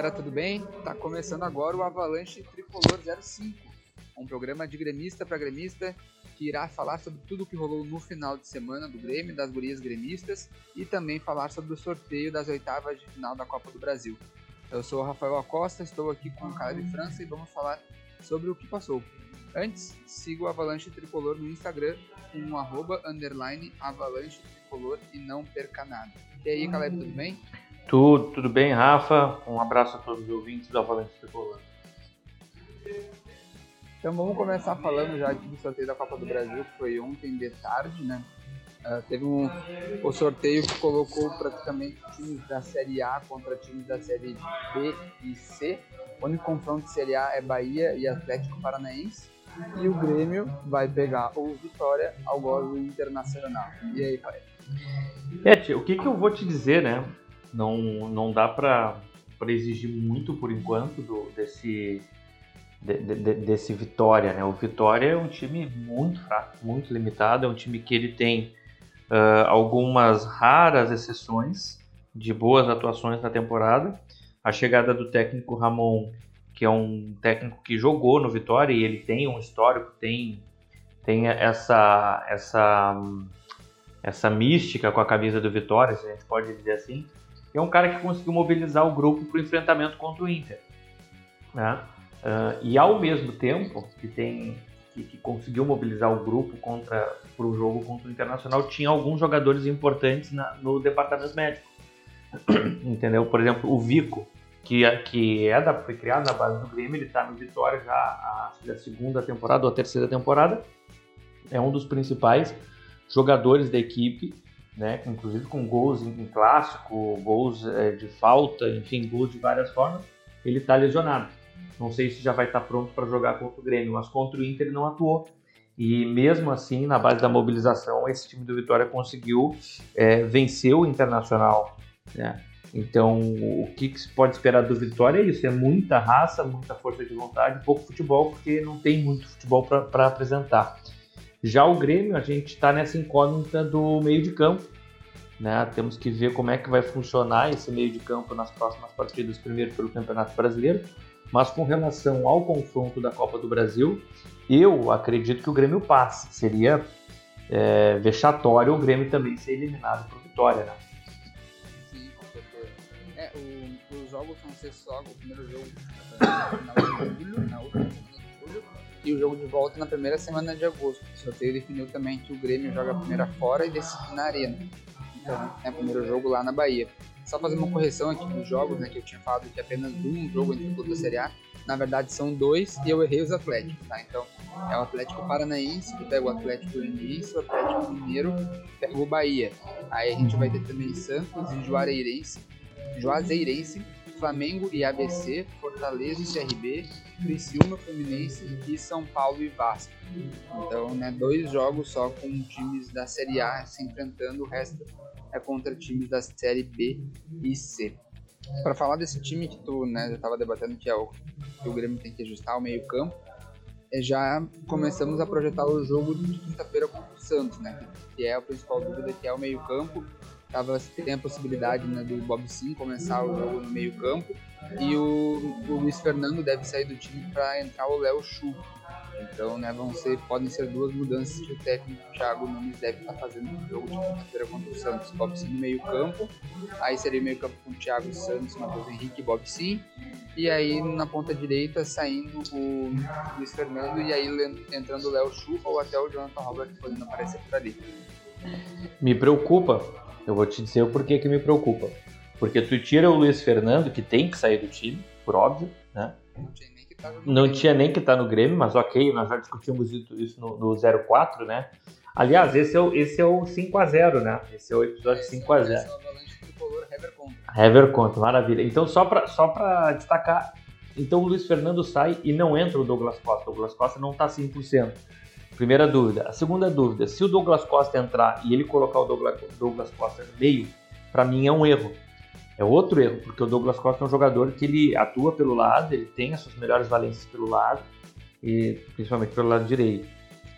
galera, tudo bem? Tá começando agora o Avalanche Tricolor 05, um programa de gremista para gremista que irá falar sobre tudo o que rolou no final de semana do Grêmio, das gurias gremistas e também falar sobre o sorteio das oitavas de final da Copa do Brasil. Eu sou o Rafael Acosta, estou aqui com o Caleb França e vamos falar sobre o que passou. Antes, siga o Avalanche Tricolor no Instagram com arroba underline Avalanche Tricolor e não perca nada. E aí, Caleb, tudo bem? Tudo, tudo bem, Rafa? Um abraço a todos os ouvintes do Avalanche Tricolor. Então vamos começar falando já do sorteio da Copa do Brasil, que foi ontem de tarde, né? Uh, teve um, o sorteio que colocou praticamente times da Série A contra times da Série B e C. O único confronto de Série A é Bahia e Atlético Paranaense. E o Grêmio vai pegar o Vitória ao gozo internacional. E aí, pai? É, o que, que eu vou te dizer, né? Não, não dá para exigir muito por enquanto do, desse, de, de, desse Vitória, né? O Vitória é um time muito fraco, muito limitado, é um time que ele tem uh, algumas raras exceções de boas atuações na temporada. A chegada do técnico Ramon, que é um técnico que jogou no Vitória e ele tem um histórico, tem, tem essa, essa, essa mística com a camisa do Vitória, se a gente pode dizer assim é um cara que conseguiu mobilizar o grupo para o enfrentamento contra o Inter. Né? Uh, e ao mesmo tempo que tem que, que conseguiu mobilizar o grupo contra para o jogo contra o Internacional, tinha alguns jogadores importantes na, no departamento médico. Entendeu? Por exemplo, o Vico, que, que é da, foi criado na base do Grêmio, ele está no Vitória já a, a segunda temporada ou a terceira temporada. É um dos principais jogadores da equipe né? Inclusive com gols em, clássico, gols é, de falta, enfim, gols de várias formas, ele está lesionado. Não sei se já vai estar tá pronto para jogar contra o Grêmio, mas contra o Inter ele não atuou. E mesmo assim, na base da mobilização, esse time do Vitória conseguiu é, vencer o Internacional. Né? Então, o que, se pode esperar do Vitória é isso: é muita raça, muita força de vontade, pouco futebol, porque não tem muito futebol para apresentar. Já o Grêmio, a gente está nessa incógnita do meio de campo. Né? Temos que ver como é que vai funcionar esse meio de campo nas próximas partidas, primeiro pelo Campeonato Brasileiro, mas com relação ao confronto da Copa do Brasil, eu acredito que o Grêmio passe. Seria é, vexatório o Grêmio também ser eliminado por Vitória, né? Sim, com certeza. É, o, os jogos vão ser só o primeiro jogo na última julho, na última e o jogo de volta na primeira semana de agosto. O sorteio definiu também que o Grêmio joga a primeira fora e decide na arena. Então, é o primeiro jogo lá na Bahia. Só fazer uma correção aqui dos jogos, né, que eu tinha falado que apenas um jogo entre o clube da Série A. Na verdade são dois e eu errei os Atléticos, tá? Então é o Atlético Paranaense que pega o Atlético Goianiense, o Atlético Mineiro pega o Bahia. Aí a gente vai ter também Santos e Juareirense, Juazeirense Flamengo e ABC, Fortaleza e CRB, Criciúma, Fluminense e São Paulo e Vasco. Então, né, dois jogos só com times da Série A se enfrentando, o resto é contra times da Série B e C. Para falar desse time que tu né, já estava debatendo, que é o que o Grêmio tem que ajustar o meio-campo, é, já começamos a projetar o jogo de quinta-feira contra o Santos, né? Que é a principal dúvida, que é o meio-campo tava, tem a possibilidade né, do Bob Sim começar o jogo no meio campo e o, o Luiz Fernando deve sair do time para entrar o Léo Chu. Então, né, vão ser, podem ser duas mudanças que o técnico Thiago Nunes deve estar tá fazendo no jogo de quinta-feira contra o Santos. Bob Sim no meio campo, aí seria meio campo com o Thiago Santos, Matheus Henrique e Bob Sim. E aí na ponta direita saindo o Luiz Fernando e aí entrando o Léo Chu ou até o Jonathan Robert podendo aparecer por ali. Me preocupa eu vou te dizer o porquê que me preocupa. Porque tu tira o Luiz Fernando, que tem que sair do time, por óbvio, né? Não tinha nem que estar tá no Grêmio, mas ok, nós já discutimos isso no, no 04, né? Aliás, esse é o, esse é o 5x0, né? Esse é o episódio 5x0. É Hever conta, maravilha. Então, só para só pra destacar, então o Luiz Fernando sai e não entra o Douglas Costa. O Douglas Costa não está 100%. Primeira dúvida. A segunda dúvida, se o Douglas Costa entrar e ele colocar o Douglas, Costa no meio, para mim é um erro. É outro erro, porque o Douglas Costa é um jogador que ele atua pelo lado, ele tem as suas melhores valências pelo lado, e principalmente pelo lado direito.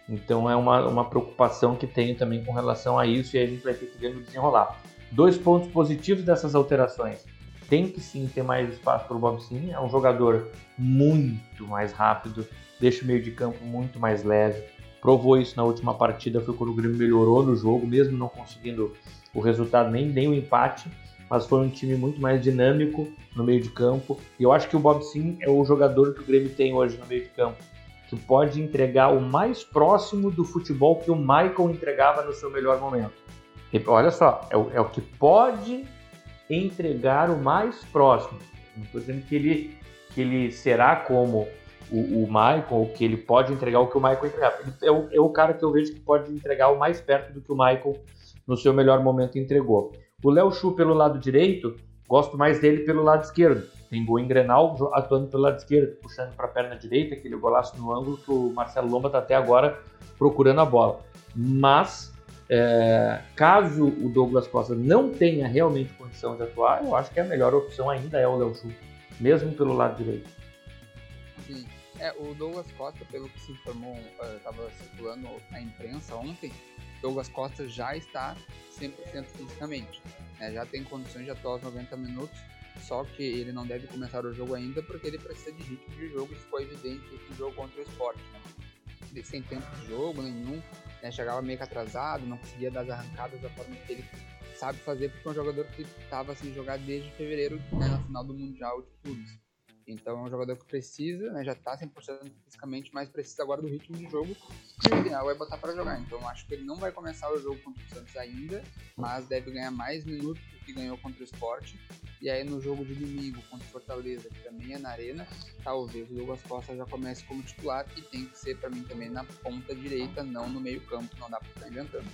Então é uma, uma preocupação que tenho também com relação a isso e a gente vai ter que ver no desenrolar. Dois pontos positivos dessas alterações. tem que sim ter mais espaço para o Bob Sim. É um jogador muito mais rápido, deixa o meio de campo muito mais leve. Provou isso na última partida, foi quando o Grêmio melhorou no jogo, mesmo não conseguindo o resultado nem, nem o empate, mas foi um time muito mais dinâmico no meio de campo. E eu acho que o Bob Sim é o jogador que o Grêmio tem hoje no meio de campo, que pode entregar o mais próximo do futebol que o Michael entregava no seu melhor momento. E, olha só, é o, é o que pode entregar o mais próximo. Não estou dizendo que ele, que ele será como o, o Michael, ou que ele pode entregar o que o Michael entregava. É o, é o cara que eu vejo que pode entregar o mais perto do que o Michael no seu melhor momento entregou. O Léo Chu pelo lado direito, gosto mais dele pelo lado esquerdo. Tem gol em Grenal atuando pelo lado esquerdo, puxando para a perna direita, aquele golaço no ângulo que o Marcelo Lomba está até agora procurando a bola. Mas, é, caso o Douglas Costa não tenha realmente condição de atuar, eu acho que a melhor opção ainda é o Léo Chu, mesmo pelo lado direito. Sim. É, o Douglas Costa, pelo que se informou, estava uh, circulando na imprensa ontem, Douglas Costa já está 100% fisicamente. Né? Já tem condições de atuar os 90 minutos, só que ele não deve começar o jogo ainda porque ele precisa de ritmo de jogo. Isso foi evidente no jogo contra o esporte. Né? Sem tempo de jogo nenhum, né? chegava meio que atrasado, não conseguia dar as arrancadas da forma que ele sabe fazer, porque é um jogador que estava sem jogar desde fevereiro, né, na final do Mundial de Clubes. Então é um jogador que precisa, né, já está 100% fisicamente, mas precisa agora do ritmo de jogo que o ideal é botar para jogar. Então acho que ele não vai começar o jogo contra o Santos ainda, mas deve ganhar mais minutos do que ganhou contra o Sport. E aí no jogo de domingo contra o Fortaleza, que também é na Arena, talvez o Douglas Costa já comece como titular e tem que ser para mim também na ponta direita, não no meio campo, não dá para ficar inventando.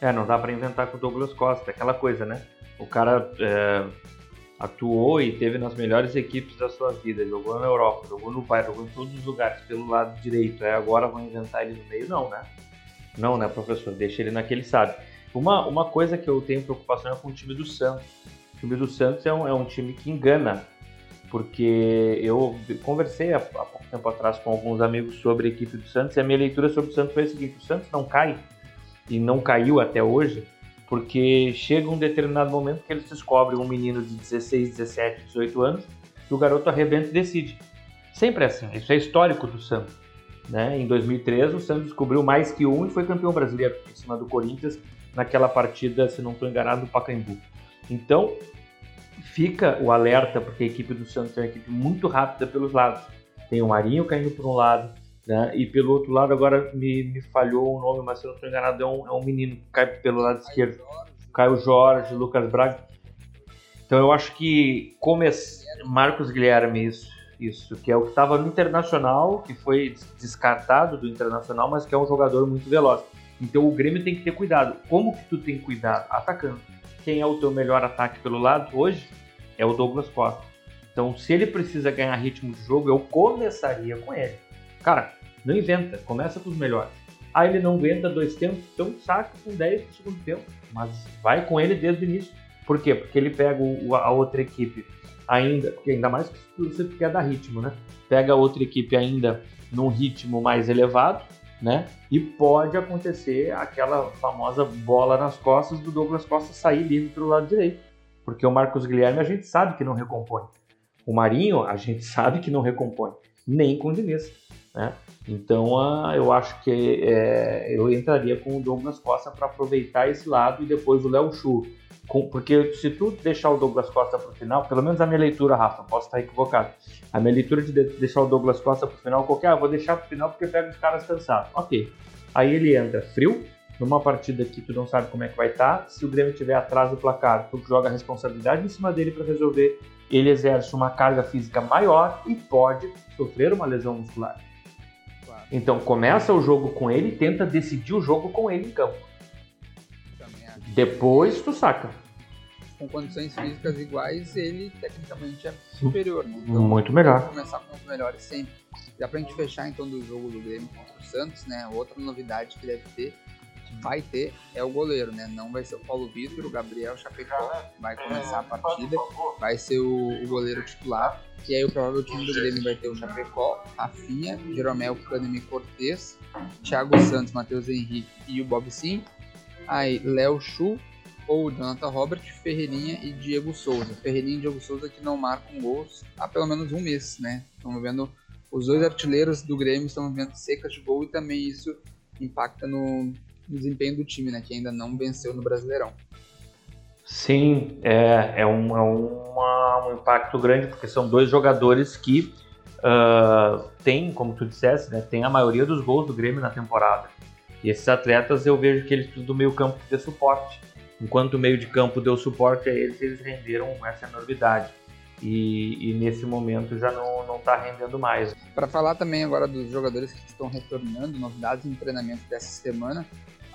É, não dá para inventar com o Douglas Costa, aquela coisa, né? O cara é atuou e teve nas melhores equipes da sua vida, jogou na Europa, jogou no Bayern, jogou em todos os lugares pelo lado direito. É agora vão inventar ele no meio, não, né? Não, né, professor? Deixa ele naquele sabe. Uma, uma coisa que eu tenho preocupação é com o time do Santos. O time do Santos é um, é um time que engana, porque eu conversei há, há pouco tempo atrás com alguns amigos sobre a equipe do Santos e a minha leitura sobre o Santos foi a seguinte: o Santos não cai e não caiu até hoje porque chega um determinado momento que eles descobrem um menino de 16, 17, 18 anos e o garoto arrebenta e decide. Sempre é assim, isso é histórico do Santos. Né? Em 2013, o Santos descobriu mais que um e foi campeão brasileiro em cima do Corinthians naquela partida, se não estou enganado, do Pacaembu. Então, fica o alerta, porque a equipe do Santos é uma equipe muito rápida pelos lados. Tem o Marinho caindo por um lado, né? E pelo outro lado, agora me, me falhou o nome, mas se eu não estou enganado, é um, é um menino que cai pelo lado esquerdo. Caio Jorge, Lucas Braga. Então eu acho que como Marcos Guilherme, isso, isso, que é o que estava no Internacional, que foi descartado do Internacional, mas que é um jogador muito veloz. Então o Grêmio tem que ter cuidado. Como que tu tem cuidado? Atacando. Quem é o teu melhor ataque pelo lado hoje é o Douglas Costa. Então se ele precisa ganhar ritmo de jogo, eu começaria com ele. Cara, não inventa, começa com os melhores. Ah, ele não aguenta dois tempos, então saca com 10 do segundo tempo. Mas vai com ele desde o início. Por quê? Porque ele pega o, a outra equipe ainda, porque ainda mais que você quer dar ritmo, né? Pega a outra equipe ainda num ritmo mais elevado, né? E pode acontecer aquela famosa bola nas costas do Douglas Costa sair livre pelo lado direito. Porque o Marcos Guilherme a gente sabe que não recompõe. O Marinho a gente sabe que não recompõe. Nem com o Diniz. Né? Então uh, eu acho que é, eu entraria com o Douglas Costa para aproveitar esse lado e depois o Léo Chu. Porque se tu deixar o Douglas Costa para o final, pelo menos a minha leitura, Rafa, posso estar equivocado. A minha leitura de deixar o Douglas Costa para o final, qualquer, ah, vou deixar para o final porque pega os caras cansados. Ok. Aí ele entra frio, numa partida que tu não sabe como é que vai estar. Tá. Se o Grêmio tiver atrás do placar, tu joga a responsabilidade em cima dele para resolver. Ele exerce uma carga física maior e pode sofrer uma lesão muscular. Então começa o jogo com ele e tenta decidir o jogo com ele em campo. Depois tu saca. Com condições físicas iguais, ele tecnicamente é superior. Né? Então, Muito melhor. Começar com os melhores sempre. Já pra gente fechar então do jogo do Grêmio contra o Santos, né? Outra novidade que deve ter, vai ter, é o goleiro, né? Não vai ser o Paulo Vitor, o Gabriel Chapecó vai começar a partida, vai ser o, o goleiro titular. E aí o provável time do Grêmio vai ter o Chapecó, Rafinha, Jeromel Kahneman Cortez, Thiago Santos, Matheus Henrique e o Bob Sim. Aí Léo Chu, ou Jonathan Robert, Ferreirinha e Diego Souza. Ferreirinha e Diego Souza que não marcam gols há pelo menos um mês, né? Estamos vendo os dois artilheiros do Grêmio estão vendo secas de gol e também isso impacta no desempenho do time, né? Que ainda não venceu no Brasileirão. Sim, é, é, um, é uma, um impacto grande, porque são dois jogadores que uh, têm, como tu disseste, né, tem a maioria dos gols do Grêmio na temporada. E esses atletas eu vejo que eles do meio campo de suporte. Enquanto o meio de campo deu suporte a eles, eles renderam essa enormidade. E, e nesse momento já não está rendendo mais. Para falar também agora dos jogadores que estão retornando, novidades em treinamento dessa semana,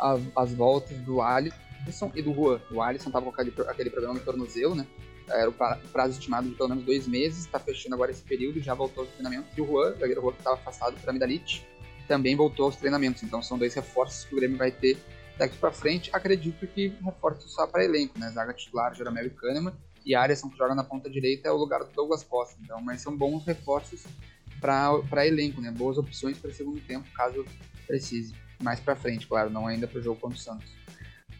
a, as voltas do Ali Alisson e do Juan. O Alisson estava com aquele, aquele problema no tornozelo, né? Era o prazo estimado de pelo menos dois meses, está fechando agora esse período, já voltou aos treinamentos. E o Juan, o zagueiro Juan que estava afastado por amidalite, também voltou aos treinamentos. Então são dois reforços que o Grêmio vai ter daqui para frente. Acredito que reforços só para elenco, né? Zaga titular, Jeromel e Kahneman. E Alisson, que joga na ponta direita, é o lugar do Douglas Costa. Então, mas são bons reforços para elenco, né? Boas opções para segundo tempo, caso precise. Mais para frente, claro, não ainda para o jogo contra o Santos.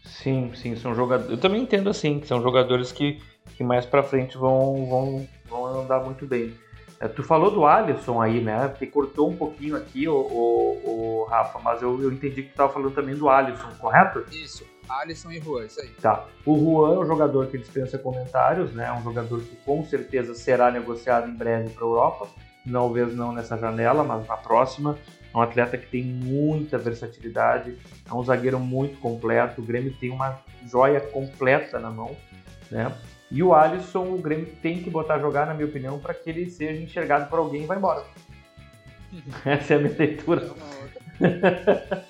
Sim, sim, são jogadores. Eu também entendo assim, que são jogadores que, que mais para frente vão, vão, vão andar muito bem. É, tu falou do Alisson aí, né? Que cortou um pouquinho aqui, o, o, o Rafa, mas eu, eu entendi que tu estava falando também do Alisson, correto? Isso, Alisson e Juan, isso aí. Tá. O Juan é um jogador que dispensa comentários, né? É um jogador que com certeza será negociado em breve para a Europa. Talvez não nessa janela, mas na próxima. É um atleta que tem muita versatilidade, é um zagueiro muito completo. O Grêmio tem uma joia completa na mão, né? E o Alisson, o Grêmio tem que botar a jogar, na minha opinião, para que ele seja enxergado por alguém e vá embora. Essa é a minha leitura.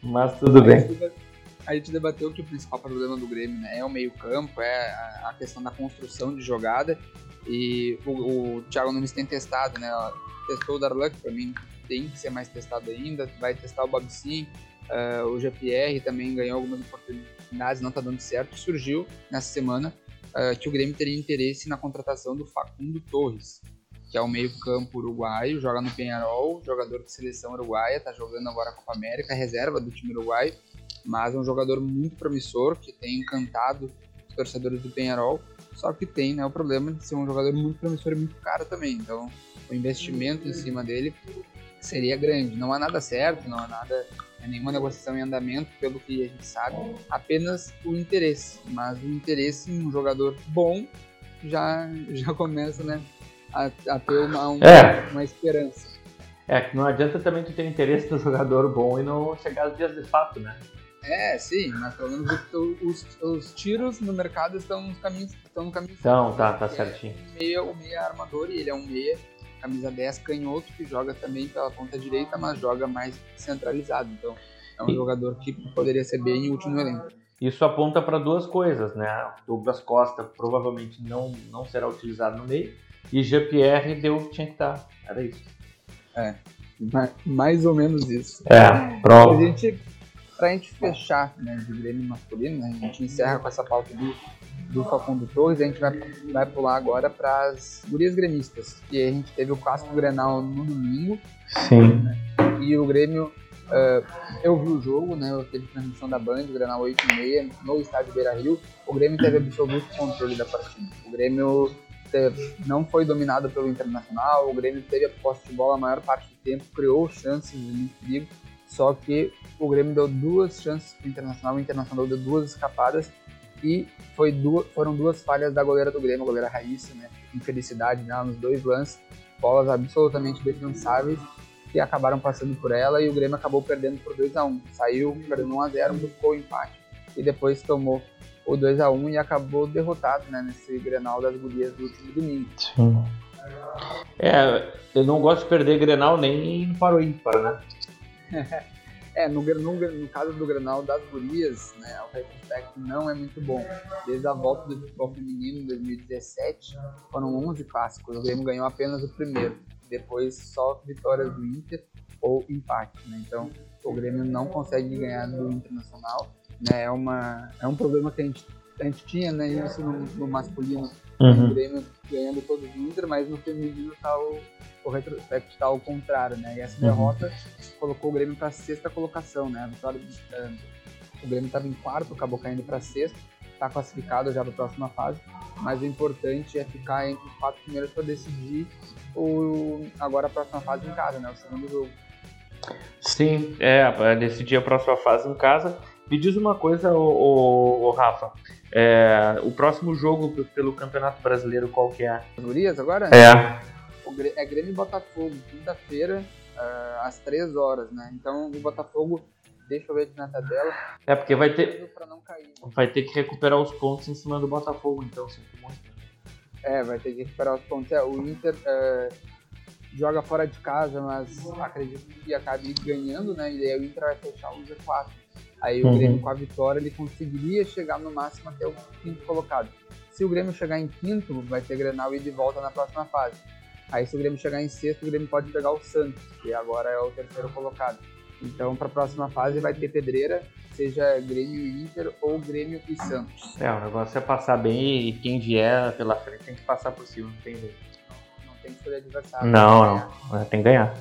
Mas tudo bem. A gente debateu que o principal problema do Grêmio né, é o meio-campo, é a questão da construção de jogada. E o, o Thiago Nunes tem testado, né? Testou o que para mim tem que ser mais testado ainda. Vai testar o Babicin, uh, o GPR também ganhou algumas oportunidades, não está dando certo. Surgiu nessa semana uh, que o Grêmio teria interesse na contratação do Facundo Torres, que é o meio-campo uruguaio, joga no Penharol, jogador de seleção uruguaia, está jogando agora a Copa América, reserva do time uruguaio, mas é um jogador muito promissor que tem encantado torcedores do Penharol. Só que tem né, o problema de ser um jogador muito promissor e muito caro também. Então, o investimento em cima dele seria grande. Não há nada certo, não há nada, é nenhuma negociação em andamento, pelo que a gente sabe, apenas o interesse. Mas o interesse em um jogador bom já, já começa né, a, a ter uma, uma, é. uma esperança. É, que não adianta também tu ter interesse no jogador bom e não chegar aos dias de fato, né? É, sim, mas pelo menos os, os, tiros no mercado estão no caminho, estão no caminho Então, tá, tá certinho. É meia, o meia armador e ele é um meia camisa 10 canhoto, que joga também pela ponta direita, mas joga mais centralizado. Então, é um e... jogador que poderia ser bem útil no elenco. Isso aponta para duas coisas, né? O Douglas Costa provavelmente não, não será utilizado no meio e GPR deu o que tinha que estar. Era isso. É, mais ou menos isso. É, prova. A gente, pra gente fechar né, de Grêmio masculino, né, a gente encerra com essa pauta do do Facundo Torres, a gente vai, vai pular agora para as gurias gremistas. E a gente teve o clássico Grenal no domingo. Sim. Né? E o Grêmio, uh, eu vi o jogo, né? Eu teve transmissão da Band, o Grenal 8 e meia, no estádio Beira Rio. O Grêmio teve absoluto controle da partida. O Grêmio teve, não foi dominado pelo Internacional, o Grêmio teve a posse de bola a maior parte do tempo, criou chances de muito perigo. Só que o Grêmio deu duas chances para o Internacional, o Internacional deu duas escapadas e foi duas, foram duas falhas da goleira do Grêmio, a goleira Raíssa, né? Infelicidade dela nos dois lances, bolas absolutamente defensáveis que acabaram passando por ela e o Grêmio acabou perdendo por 2 a 1 Saiu perdendo 1x0, buscou o empate e depois tomou o 2 a 1 e acabou derrotado né, nesse Grenal das gurias do último domingo. Sim. É, eu não gosto de perder Grenal nem para o ímpar, né? É, no, no, no, caso do Granal das Gurias, né, o retrospecto não é muito bom. Desde a volta do futebol feminino em 2017, foram 11 clássicos. O Grêmio ganhou apenas o primeiro. Depois só vitórias do Inter ou empate. Né? Então, o Grêmio não consegue ganhar do Internacional. Né? É, uma, é um problema que a gente, a gente tinha né, isso no, no masculino. Uhum. O Grêmio ganhando todos os Inter, mas no feminino está o o retrospecto está ao contrário, né? E essa uhum. derrota colocou o Grêmio para sexta colocação, né? A vitória, O Grêmio estava em quarto, acabou caindo para sexto, está classificado já para a próxima fase. Mas o importante é ficar entre os quatro primeiros para decidir o, agora a próxima fase em casa, né? O segundo jogo. Sim, é, para decidir a próxima fase em casa. Me diz uma coisa, o, Rafa. É, o próximo jogo pelo Campeonato Brasileiro qual que é? Gurias agora? É. O, é Grêmio e Botafogo, quinta-feira, uh, às três horas, né? Então o Botafogo, deixa eu ver aqui na tabela. É, porque vai ter. Cair, né? Vai ter que recuperar os pontos em cima do Botafogo, então, sinto muito. É, vai ter que recuperar os pontos. É, o Inter uh, joga fora de casa, mas acredito que acabe ganhando, né? E aí o Inter vai fechar o G4. Aí o uhum. Grêmio com a vitória ele conseguiria chegar no máximo até o quinto colocado. Se o Grêmio chegar em quinto, vai ter Grenal e de volta na próxima fase. Aí se o Grêmio chegar em sexto, o Grêmio pode pegar o Santos, que agora é o terceiro colocado. Então para a próxima fase vai ter pedreira, seja Grêmio e Inter ou Grêmio e Santos. É, o negócio é passar bem e quem vier pela frente tem que passar por cima, não tem jeito. Não, não tem que escolher adversário. Não, não, tem que ganhar.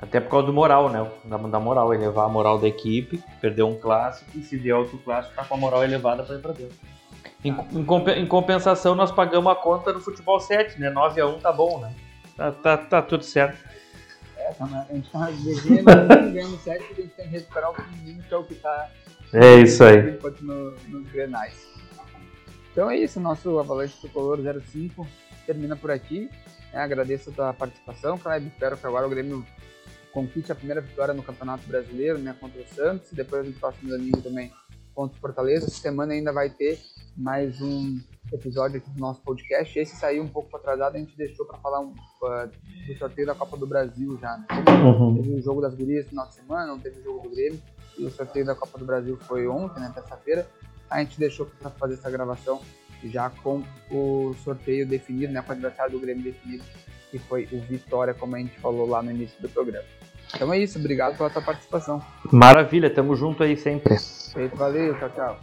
Até por causa do moral, né? Da, da moral, elevar a moral da equipe, perder um clássico e se vier outro clássico, tá com a moral elevada para ir pra dentro. Em, em, em, compensação, nós pagamos a conta no futebol 7, né? 9x1 tá bom, né? Tá, tá, tá tudo certo. É, tá, a gente tá devendo, ganhando 7 porque a gente tem que recuperar o feminino, que é o que tá. É isso aí. No, nos grenais. Então é isso, nosso Avalanche Tricolor 05 termina por aqui. É, agradeço a tua participação, Kleber. Espero que agora o Grêmio conquiste a primeira vitória no Campeonato Brasileiro, né, contra o Santos, e depois no próximo domingo também contra o Fortaleza. Essa semana ainda vai ter mais um episódio aqui do nosso podcast. Esse saiu um pouco atrasado, a gente deixou para falar um, uh, do sorteio da Copa do Brasil já. Né? Uhum. Teve o jogo das gurias no final de semana, não teve o jogo do Grêmio, e o sorteio da Copa do Brasil foi ontem, né, terça-feira. A gente deixou para fazer essa gravação já com o sorteio definido, né, com o adversário do Grêmio definido, que foi o Vitória, como a gente falou lá no início do programa. Então é isso, obrigado pela tua participação. Maravilha, tamo junto aí sempre. Feito, valeu, tchau, tchau.